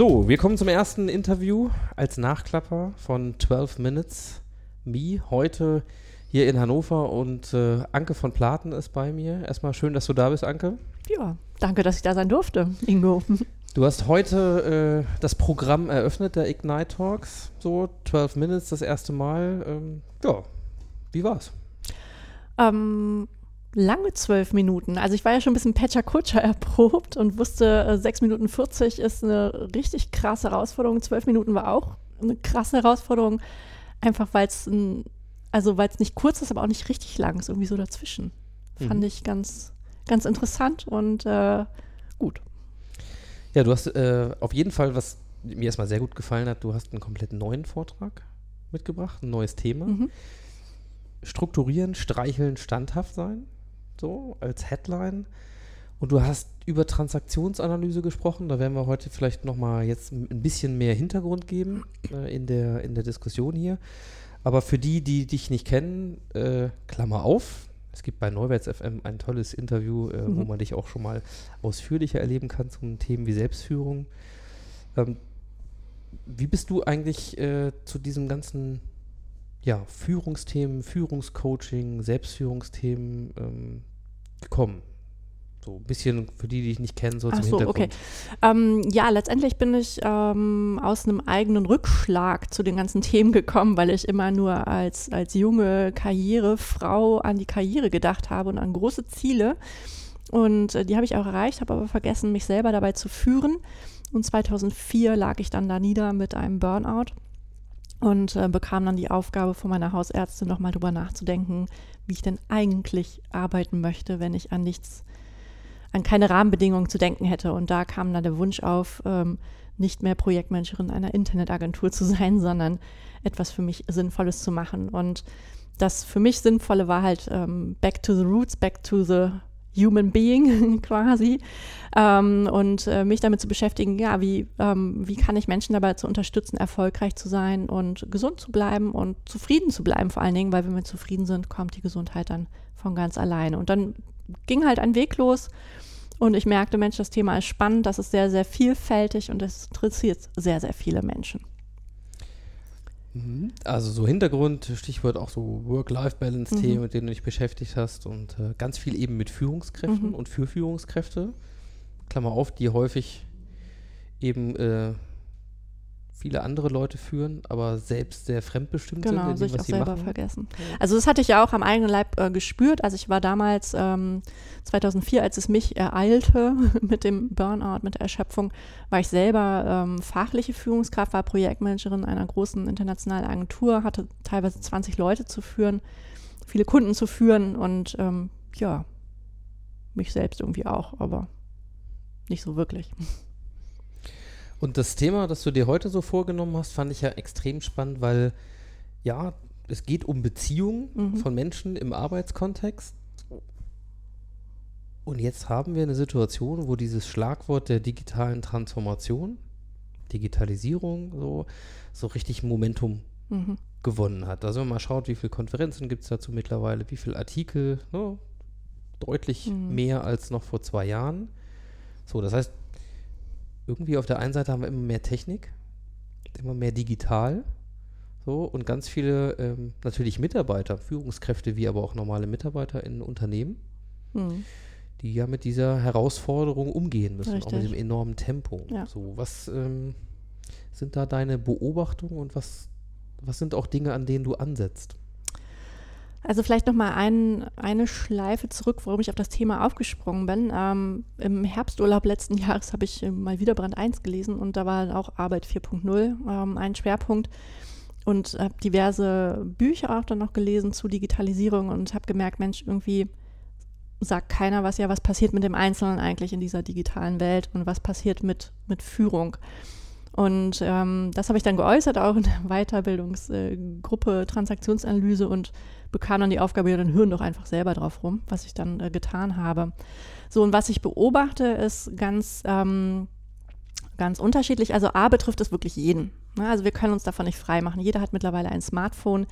So, wir kommen zum ersten Interview als Nachklapper von 12 Minutes Me. Heute hier in Hannover und äh, Anke von Platen ist bei mir. Erstmal schön, dass du da bist, Anke. Ja, danke, dass ich da sein durfte, Ingo. Du hast heute äh, das Programm eröffnet, der Ignite Talks, so 12 Minutes, das erste Mal. Ähm, ja, wie war's? Ähm, lange zwölf Minuten. Also ich war ja schon ein bisschen Patcher Kutscher erprobt und wusste, äh, 6 Minuten 40 ist eine richtig krasse Herausforderung. Zwölf Minuten war auch eine krasse Herausforderung, einfach weil es also weil es nicht kurz ist, aber auch nicht richtig lang ist, irgendwie so dazwischen. Mhm. Fand ich ganz, ganz interessant und äh, gut. Ja, du hast äh, auf jeden Fall, was mir erstmal sehr gut gefallen hat, du hast einen komplett neuen Vortrag mitgebracht, ein neues Thema. Mhm. Strukturieren, streicheln, standhaft sein, so als Headline. Und du hast über Transaktionsanalyse gesprochen. Da werden wir heute vielleicht nochmal jetzt ein bisschen mehr Hintergrund geben äh, in, der, in der Diskussion hier. Aber für die, die dich nicht kennen, äh, Klammer auf, es gibt bei Neuwärts FM ein tolles Interview, äh, mhm. wo man dich auch schon mal ausführlicher erleben kann zu Themen wie Selbstführung. Ähm, wie bist du eigentlich äh, zu diesem ganzen ja, Führungsthemen, Führungscoaching, Selbstführungsthemen ähm, gekommen? So ein bisschen für die, die ich nicht kenne, so Ach zum so, Hintergrund. Okay. Ähm, ja, letztendlich bin ich ähm, aus einem eigenen Rückschlag zu den ganzen Themen gekommen, weil ich immer nur als, als junge Karrierefrau an die Karriere gedacht habe und an große Ziele. Und äh, die habe ich auch erreicht, habe aber vergessen, mich selber dabei zu führen. Und 2004 lag ich dann da nieder mit einem Burnout und äh, bekam dann die Aufgabe von meiner Hausärztin nochmal drüber nachzudenken, wie ich denn eigentlich arbeiten möchte, wenn ich an nichts an keine Rahmenbedingungen zu denken hätte. Und da kam dann der Wunsch auf, ähm, nicht mehr Projektmanagerin einer Internetagentur zu sein, sondern etwas für mich Sinnvolles zu machen. Und das für mich Sinnvolle war halt ähm, back to the roots, back to the human being quasi. Ähm, und äh, mich damit zu beschäftigen, ja, wie, ähm, wie kann ich Menschen dabei zu unterstützen, erfolgreich zu sein und gesund zu bleiben und zufrieden zu bleiben vor allen Dingen, weil wenn wir zufrieden sind, kommt die Gesundheit dann von ganz alleine. Und dann ging halt ein Weg los und ich merkte, Mensch, das Thema ist spannend, das ist sehr, sehr vielfältig und es interessiert sehr, sehr viele Menschen. Mhm. Also so Hintergrund, Stichwort auch so Work-Life-Balance-Themen, mhm. mit denen du dich beschäftigt hast und äh, ganz viel eben mit Führungskräften mhm. und für Führungskräfte. Klammer auf, die häufig eben äh, viele andere Leute führen, aber selbst sehr fremdbestimmt genau, sind. Genau, sich auch selber machen. vergessen. Also das hatte ich ja auch am eigenen Leib äh, gespürt. Also ich war damals ähm, 2004, als es mich ereilte mit dem Burnout, mit der Erschöpfung, war ich selber ähm, fachliche Führungskraft, war Projektmanagerin einer großen internationalen Agentur, hatte teilweise 20 Leute zu führen, viele Kunden zu führen und ähm, ja, mich selbst irgendwie auch, aber nicht so wirklich. Und das Thema, das du dir heute so vorgenommen hast, fand ich ja extrem spannend, weil ja, es geht um Beziehungen mhm. von Menschen im Arbeitskontext. Und jetzt haben wir eine Situation, wo dieses Schlagwort der digitalen Transformation, Digitalisierung, so, so richtig Momentum mhm. gewonnen hat. Also wenn man schaut, wie viele Konferenzen gibt es dazu mittlerweile, wie viele Artikel, ne, deutlich mhm. mehr als noch vor zwei Jahren. So, das heißt, irgendwie auf der einen Seite haben wir immer mehr Technik, immer mehr digital. So, und ganz viele ähm, natürlich Mitarbeiter, Führungskräfte wie aber auch normale Mitarbeiter in Unternehmen, mhm. die ja mit dieser Herausforderung umgehen müssen, Richtig. auch mit dem enormen Tempo. Ja. So, was ähm, sind da deine Beobachtungen und was, was sind auch Dinge, an denen du ansetzt? Also vielleicht noch mal ein, eine Schleife zurück, warum ich auf das Thema aufgesprungen bin. Ähm, Im Herbsturlaub letzten Jahres habe ich mal wieder Brand 1 gelesen und da war auch Arbeit 4.0 ähm, ein Schwerpunkt und habe diverse Bücher auch dann noch gelesen zu Digitalisierung und habe gemerkt, Mensch, irgendwie sagt keiner was, ja, was passiert mit dem Einzelnen eigentlich in dieser digitalen Welt und was passiert mit, mit Führung. Und ähm, das habe ich dann geäußert, auch in der Weiterbildungsgruppe äh, Transaktionsanalyse und bekam dann die Aufgabe, ja, dann hören doch einfach selber drauf rum, was ich dann äh, getan habe. So, und was ich beobachte, ist ganz, ähm, ganz unterschiedlich. Also A betrifft es wirklich jeden. Ne? Also wir können uns davon nicht frei machen. Jeder hat mittlerweile ein Smartphone.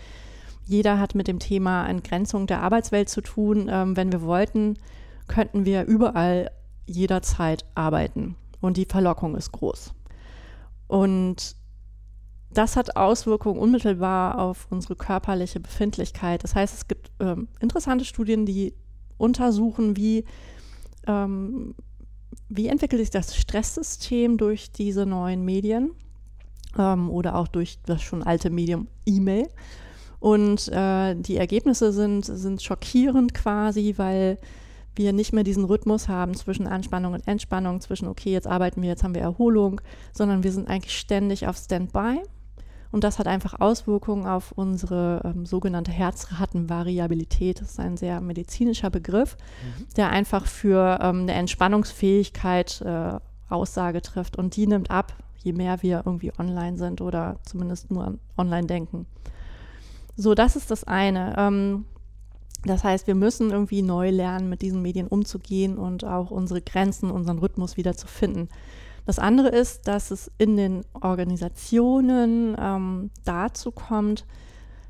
Jeder hat mit dem Thema Entgrenzung der Arbeitswelt zu tun. Ähm, wenn wir wollten, könnten wir überall jederzeit arbeiten. Und die Verlockung ist groß. Und das hat Auswirkungen unmittelbar auf unsere körperliche Befindlichkeit. Das heißt, es gibt ähm, interessante Studien, die untersuchen, wie, ähm, wie entwickelt sich das Stresssystem durch diese neuen Medien ähm, oder auch durch das schon alte Medium E-Mail. Und äh, die Ergebnisse sind, sind schockierend quasi, weil wir nicht mehr diesen Rhythmus haben zwischen Anspannung und Entspannung, zwischen, okay, jetzt arbeiten wir, jetzt haben wir Erholung, sondern wir sind eigentlich ständig auf Standby. Und das hat einfach Auswirkungen auf unsere ähm, sogenannte Herzratenvariabilität. Das ist ein sehr medizinischer Begriff, mhm. der einfach für ähm, eine Entspannungsfähigkeit äh, Aussage trifft. Und die nimmt ab, je mehr wir irgendwie online sind oder zumindest nur online denken. So, das ist das eine. Ähm, das heißt, wir müssen irgendwie neu lernen, mit diesen Medien umzugehen und auch unsere Grenzen, unseren Rhythmus wieder zu finden. Das andere ist, dass es in den Organisationen ähm, dazu kommt,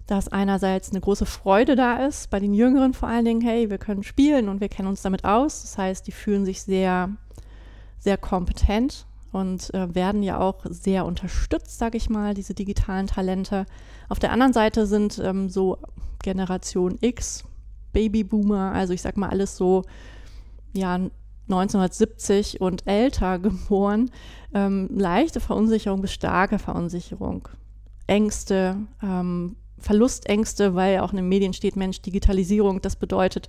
dass einerseits eine große Freude da ist, bei den Jüngeren vor allen Dingen, hey, wir können spielen und wir kennen uns damit aus. Das heißt, die fühlen sich sehr, sehr kompetent und äh, werden ja auch sehr unterstützt, sage ich mal, diese digitalen Talente. Auf der anderen Seite sind ähm, so Generation X, Babyboomer, also ich sag mal alles so, ja, 1970 und älter geboren, ähm, leichte Verunsicherung bis starke Verunsicherung, Ängste, ähm, Verlustängste, weil auch in den Medien steht, Mensch, Digitalisierung, das bedeutet,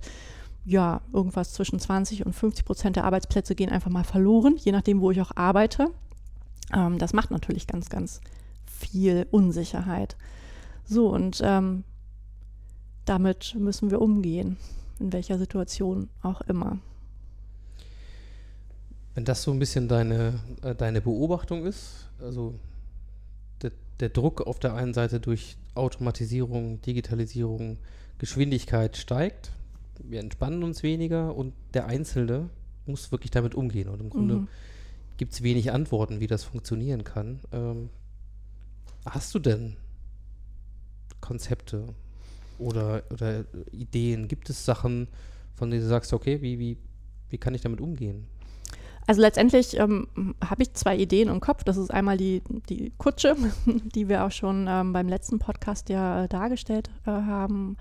ja, irgendwas zwischen 20 und 50 Prozent der Arbeitsplätze gehen einfach mal verloren, je nachdem, wo ich auch arbeite. Ähm, das macht natürlich ganz, ganz viel Unsicherheit. So, und ähm, damit müssen wir umgehen, in welcher Situation auch immer. Wenn das so ein bisschen deine, äh, deine Beobachtung ist, also der, der Druck auf der einen Seite durch Automatisierung, Digitalisierung, Geschwindigkeit steigt, wir entspannen uns weniger und der Einzelne muss wirklich damit umgehen. Und im Grunde mhm. gibt es wenig Antworten, wie das funktionieren kann. Ähm, hast du denn Konzepte oder, oder Ideen? Gibt es Sachen, von denen du sagst, okay, wie, wie, wie kann ich damit umgehen? Also letztendlich ähm, habe ich zwei Ideen im Kopf. Das ist einmal die, die Kutsche, die wir auch schon ähm, beim letzten Podcast ja äh, dargestellt äh, haben,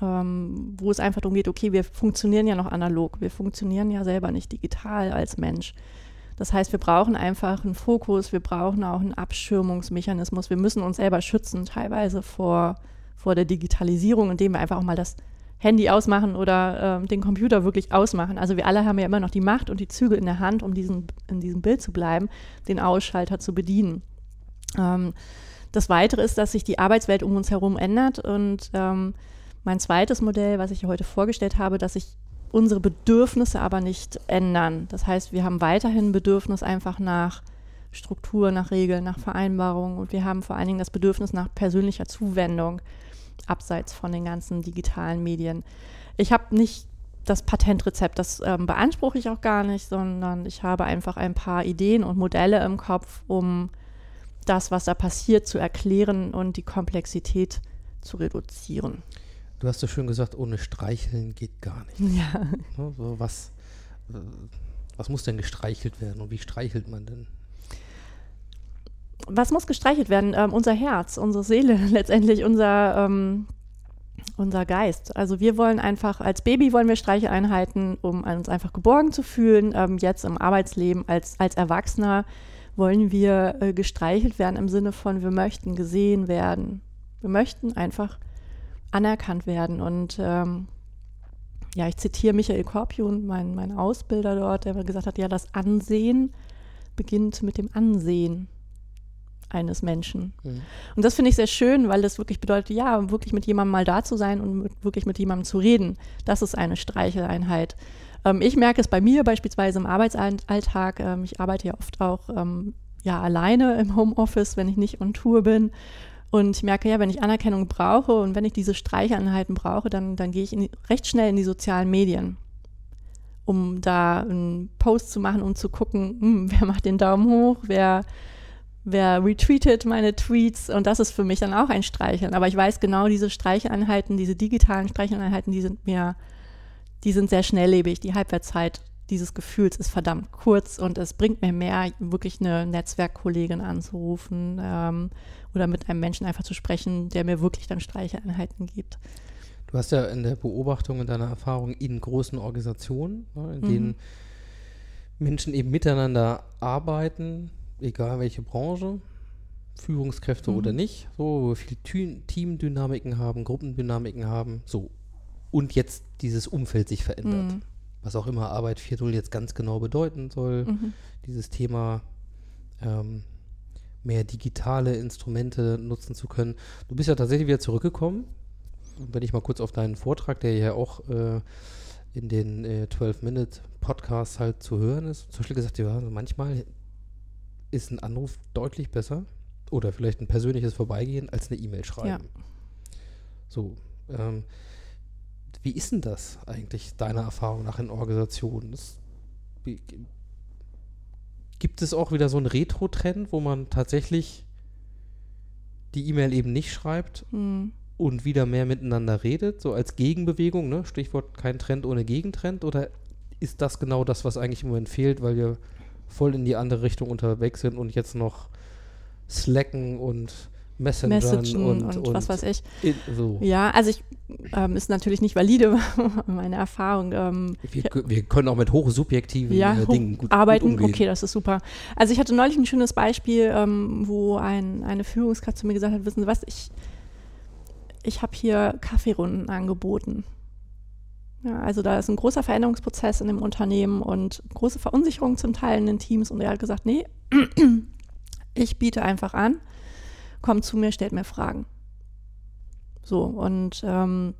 ähm, wo es einfach darum geht, okay, wir funktionieren ja noch analog, wir funktionieren ja selber nicht digital als Mensch. Das heißt, wir brauchen einfach einen Fokus, wir brauchen auch einen Abschirmungsmechanismus, wir müssen uns selber schützen, teilweise vor, vor der Digitalisierung, indem wir einfach auch mal das Handy ausmachen oder äh, den Computer wirklich ausmachen. Also wir alle haben ja immer noch die Macht und die Züge in der Hand, um diesen, in diesem Bild zu bleiben, den Ausschalter zu bedienen. Ähm, das Weitere ist, dass sich die Arbeitswelt um uns herum ändert und ähm, mein zweites Modell, was ich heute vorgestellt habe, dass sich unsere Bedürfnisse aber nicht ändern. Das heißt, wir haben weiterhin Bedürfnis einfach nach Struktur, nach Regeln, nach Vereinbarungen und wir haben vor allen Dingen das Bedürfnis nach persönlicher Zuwendung abseits von den ganzen digitalen Medien. Ich habe nicht das Patentrezept, das ähm, beanspruche ich auch gar nicht, sondern ich habe einfach ein paar Ideen und Modelle im Kopf, um das, was da passiert, zu erklären und die Komplexität zu reduzieren. Du hast so schön gesagt, ohne Streicheln geht gar nicht. Ja. Ne, so, was, äh, was muss denn gestreichelt werden und wie streichelt man denn? Was muss gestreichelt werden? Ähm, unser Herz, unsere Seele, letztendlich unser, ähm, unser Geist. Also wir wollen einfach, als Baby wollen wir Streicheleinheiten, um uns einfach geborgen zu fühlen. Ähm, jetzt im Arbeitsleben als, als Erwachsener wollen wir äh, gestreichelt werden im Sinne von, wir möchten gesehen werden. Wir möchten einfach anerkannt werden. Und ähm, ja, ich zitiere Michael Korpion, mein, mein Ausbilder dort, der gesagt hat, ja, das Ansehen beginnt mit dem Ansehen eines Menschen. Mhm. Und das finde ich sehr schön, weil das wirklich bedeutet, ja, wirklich mit jemandem mal da zu sein und mit, wirklich mit jemandem zu reden. Das ist eine Streicheleinheit. Ähm, ich merke es bei mir beispielsweise im Arbeitsalltag. Ähm, ich arbeite ja oft auch ähm, ja, alleine im Homeoffice, wenn ich nicht on Tour bin. Und ich merke ja, wenn ich Anerkennung brauche und wenn ich diese Streicheleinheiten brauche, dann, dann gehe ich die, recht schnell in die sozialen Medien, um da einen Post zu machen, um zu gucken, hm, wer macht den Daumen hoch, wer wer retweetet meine Tweets und das ist für mich dann auch ein Streicheln. Aber ich weiß genau, diese Streicheleinheiten, diese digitalen Streicheleinheiten, die sind mir, die sind sehr schnelllebig. Die Halbwertszeit dieses Gefühls ist verdammt kurz und es bringt mir mehr, wirklich eine Netzwerkkollegin anzurufen ähm, oder mit einem Menschen einfach zu sprechen, der mir wirklich dann Streicheleinheiten gibt. Du hast ja in der Beobachtung und deiner Erfahrung in großen Organisationen, ne, in mhm. denen Menschen eben miteinander arbeiten, egal welche Branche, Führungskräfte mhm. oder nicht, so wo wir viel Teamdynamiken haben, Gruppendynamiken haben, so und jetzt dieses Umfeld sich verändert. Mhm. Was auch immer Arbeit 4.0 jetzt ganz genau bedeuten soll, mhm. dieses Thema ähm, mehr digitale Instrumente nutzen zu können. Du bist ja tatsächlich wieder zurückgekommen wenn ich mal kurz auf deinen Vortrag, der ja auch äh, in den äh, 12-Minute-Podcasts halt zu hören ist, zum Beispiel gesagt, ja, manchmal ist ein Anruf deutlich besser oder vielleicht ein persönliches Vorbeigehen als eine E-Mail schreiben. Ja. So, ähm, wie ist denn das eigentlich, deiner Erfahrung nach in Organisationen? Das, wie, gibt es auch wieder so einen Retro-Trend, wo man tatsächlich die E-Mail eben nicht schreibt? Mhm und wieder mehr miteinander redet, so als Gegenbewegung, ne? Stichwort kein Trend ohne Gegentrend, oder ist das genau das, was eigentlich im Moment fehlt, weil wir voll in die andere Richtung unterwegs sind und jetzt noch Slacken und Messengern und, und, und, was weiß ich. In, so. Ja, also ich ähm, ist natürlich nicht valide, meine Erfahrung. Ähm, wir, wir, können auch mit hochsubjektiven ja, äh, Dingen gut arbeiten. Gut okay, das ist super. Also ich hatte neulich ein schönes Beispiel, ähm, wo ein, eine Führungskraft zu mir gesagt hat, wissen Sie was, ich ich habe hier Kaffeerunden angeboten. Ja, also da ist ein großer Veränderungsprozess in dem Unternehmen und große Verunsicherung zum Teil in den Teams. Und er hat gesagt, nee, ich biete einfach an, kommt zu mir, stellt mir Fragen. So, und ähm,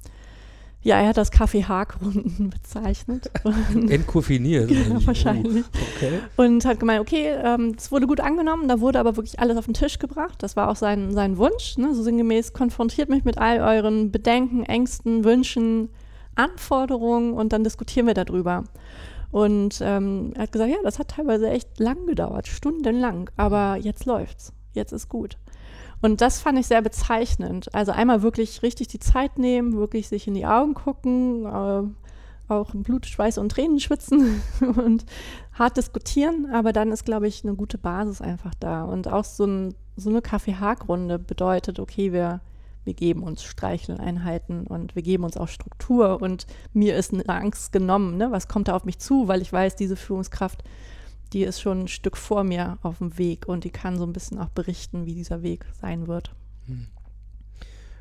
ja, er hat das Kaffee Haag-Runden bezeichnet. Entkoffiniert. genau, wahrscheinlich. Okay. Und hat gemeint, okay, ähm, es wurde gut angenommen, da wurde aber wirklich alles auf den Tisch gebracht. Das war auch sein, sein Wunsch, ne? so sinngemäß, konfrontiert mich mit all euren Bedenken, Ängsten, Wünschen, Anforderungen und dann diskutieren wir darüber. Und ähm, er hat gesagt, ja, das hat teilweise echt lang gedauert, stundenlang, aber jetzt läuft's, jetzt ist gut. Und das fand ich sehr bezeichnend. Also einmal wirklich richtig die Zeit nehmen, wirklich sich in die Augen gucken, äh, auch Blut, Schweiß und Tränen schwitzen und hart diskutieren, aber dann ist, glaube ich, eine gute Basis einfach da. Und auch so, ein, so eine Kaffee-Haag-Runde bedeutet, okay, wir, wir geben uns Streicheleinheiten und wir geben uns auch Struktur und mir ist eine Angst genommen, ne? was kommt da auf mich zu, weil ich weiß, diese Führungskraft die ist schon ein Stück vor mir auf dem Weg und die kann so ein bisschen auch berichten, wie dieser Weg sein wird. Hm.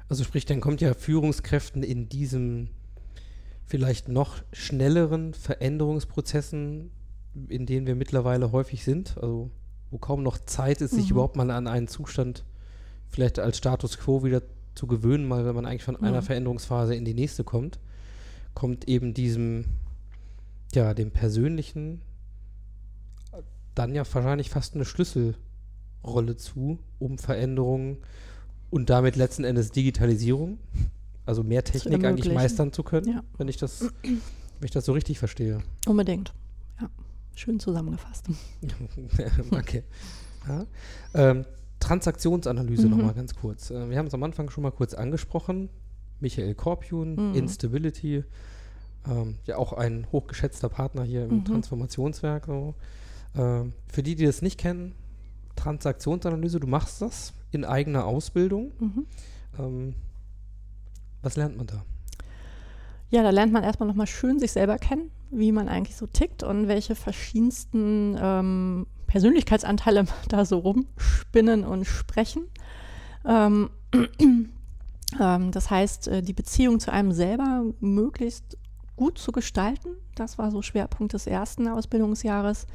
Also sprich, dann kommt ja Führungskräften in diesem vielleicht noch schnelleren Veränderungsprozessen, in denen wir mittlerweile häufig sind, also wo kaum noch Zeit ist, sich mhm. überhaupt mal an einen Zustand vielleicht als Status quo wieder zu gewöhnen, mal wenn man eigentlich von mhm. einer Veränderungsphase in die nächste kommt, kommt eben diesem, ja, dem persönlichen dann ja wahrscheinlich fast eine Schlüsselrolle zu, um Veränderungen und damit letzten Endes Digitalisierung, also mehr Technik eigentlich meistern zu können, ja. wenn ich das, wenn ich das so richtig verstehe. Unbedingt. Ja, schön zusammengefasst. Danke. Ja. Ähm, Transaktionsanalyse mhm. nochmal ganz kurz. Äh, wir haben es am Anfang schon mal kurz angesprochen. Michael Korpjun, mhm. Instability, ähm, ja auch ein hochgeschätzter Partner hier im mhm. Transformationswerk. So. Äh, für die, die das nicht kennen, Transaktionsanalyse, du machst das in eigener Ausbildung. Mhm. Ähm, was lernt man da? Ja, da lernt man erstmal nochmal schön sich selber kennen, wie man eigentlich so tickt und welche verschiedensten ähm, Persönlichkeitsanteile da so rumspinnen und sprechen. Ähm, ähm, das heißt, äh, die Beziehung zu einem selber möglichst gut zu gestalten. Das war so Schwerpunkt des ersten Ausbildungsjahres.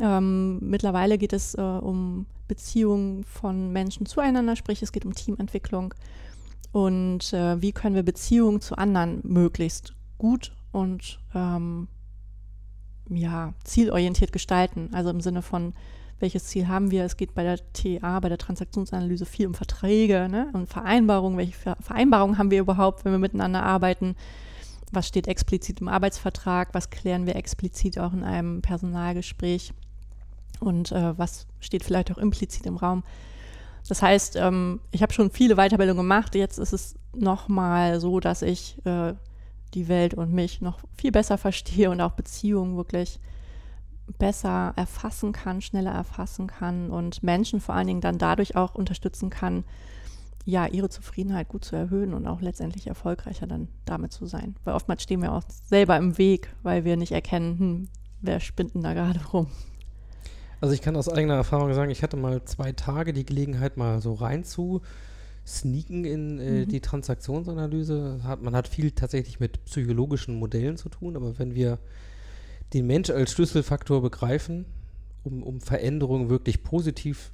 Ähm, mittlerweile geht es äh, um Beziehungen von Menschen zueinander, sprich es geht um Teamentwicklung und äh, wie können wir Beziehungen zu anderen möglichst gut und ähm, ja, zielorientiert gestalten. Also im Sinne von, welches Ziel haben wir? Es geht bei der TA, bei der Transaktionsanalyse viel um Verträge ne? und Vereinbarungen. Welche Vereinbarungen haben wir überhaupt, wenn wir miteinander arbeiten? Was steht explizit im Arbeitsvertrag? Was klären wir explizit auch in einem Personalgespräch? und äh, was steht vielleicht auch implizit im Raum. Das heißt, ähm, ich habe schon viele Weiterbildungen gemacht. Jetzt ist es nochmal so, dass ich äh, die Welt und mich noch viel besser verstehe und auch Beziehungen wirklich besser erfassen kann, schneller erfassen kann und Menschen vor allen Dingen dann dadurch auch unterstützen kann, ja, ihre Zufriedenheit gut zu erhöhen und auch letztendlich erfolgreicher dann damit zu sein. Weil oftmals stehen wir auch selber im Weg, weil wir nicht erkennen, hm, wer spinnt denn da gerade rum. Also ich kann aus eigener Erfahrung sagen, ich hatte mal zwei Tage die Gelegenheit, mal so rein zu sneaken in äh, mhm. die Transaktionsanalyse. Hat, man hat viel tatsächlich mit psychologischen Modellen zu tun, aber wenn wir den Mensch als Schlüsselfaktor begreifen, um, um Veränderungen wirklich positiv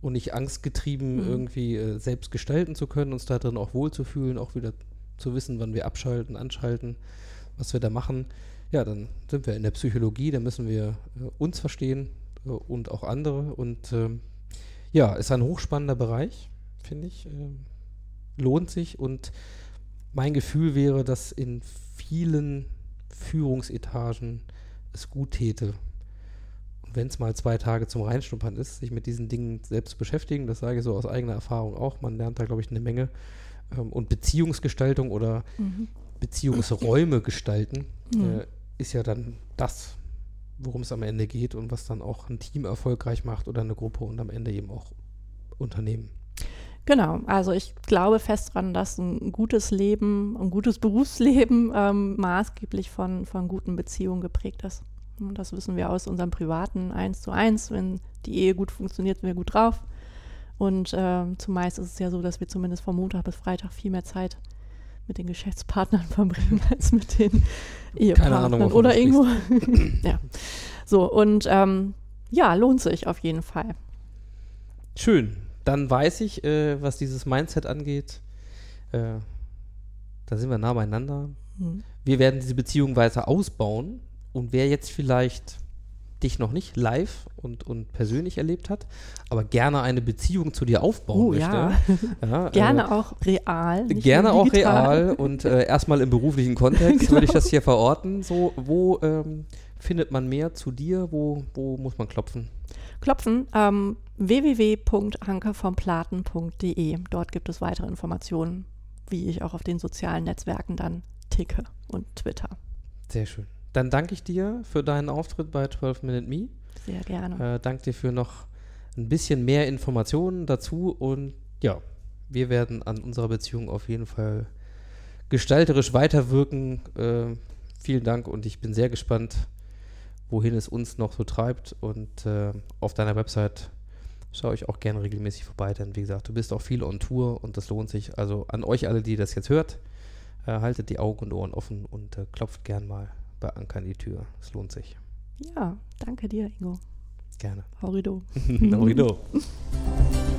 und nicht angstgetrieben mhm. irgendwie äh, selbst gestalten zu können, uns da drin auch wohlzufühlen, auch wieder zu wissen, wann wir abschalten, anschalten, was wir da machen, ja, dann sind wir in der Psychologie, da müssen wir äh, uns verstehen äh, und auch andere. Und ähm, ja, ist ein hochspannender Bereich, finde ich. Ähm, lohnt sich und mein Gefühl wäre, dass in vielen Führungsetagen es gut täte, wenn es mal zwei Tage zum Reinschnuppern ist, sich mit diesen Dingen selbst zu beschäftigen. Das sage ich so aus eigener Erfahrung auch. Man lernt da, glaube ich, eine Menge. Ähm, und Beziehungsgestaltung oder mhm. Beziehungsräume gestalten mhm. äh, ist ja dann das, worum es am Ende geht und was dann auch ein Team erfolgreich macht oder eine Gruppe und am Ende eben auch Unternehmen. Genau, also ich glaube fest daran, dass ein gutes Leben, ein gutes Berufsleben ähm, maßgeblich von, von guten Beziehungen geprägt ist. Und das wissen wir aus unserem privaten eins zu eins. Wenn die Ehe gut funktioniert, sind wir gut drauf. Und äh, zumeist ist es ja so, dass wir zumindest von Montag bis Freitag viel mehr Zeit mit den Geschäftspartnern verbringen als mit den Ehepartnern Ahnung, oder irgendwo. ja. So, und ähm, ja, lohnt sich auf jeden Fall. Schön dann weiß ich, äh, was dieses Mindset angeht, äh, da sind wir nah beieinander. Mhm. Wir werden diese Beziehung weiter ausbauen. Und wer jetzt vielleicht dich noch nicht live und, und persönlich erlebt hat, aber gerne eine Beziehung zu dir aufbauen oh, möchte. Ja. ja gerne äh, auch real. Gerne auch real und äh, erstmal im beruflichen Kontext genau. würde ich das hier verorten. So, wo ähm, findet man mehr zu dir? Wo, wo muss man klopfen? klopfen. Ähm, www.hankervomplaten.de. Dort gibt es weitere Informationen, wie ich auch auf den sozialen Netzwerken dann ticke und Twitter. Sehr schön. Dann danke ich dir für deinen Auftritt bei 12 Minute Me. Sehr gerne. Äh, danke dir für noch ein bisschen mehr Informationen dazu und ja, wir werden an unserer Beziehung auf jeden Fall gestalterisch weiterwirken. Äh, vielen Dank und ich bin sehr gespannt, wohin es uns noch so treibt. Und äh, auf deiner Website schaue ich auch gerne regelmäßig vorbei, denn wie gesagt, du bist auch viel on Tour und das lohnt sich. Also an euch alle, die das jetzt hört, äh, haltet die Augen und Ohren offen und äh, klopft gern mal bei Anker an die Tür. Es lohnt sich. Ja, danke dir, Ingo. Gerne. Horrido. Horrido.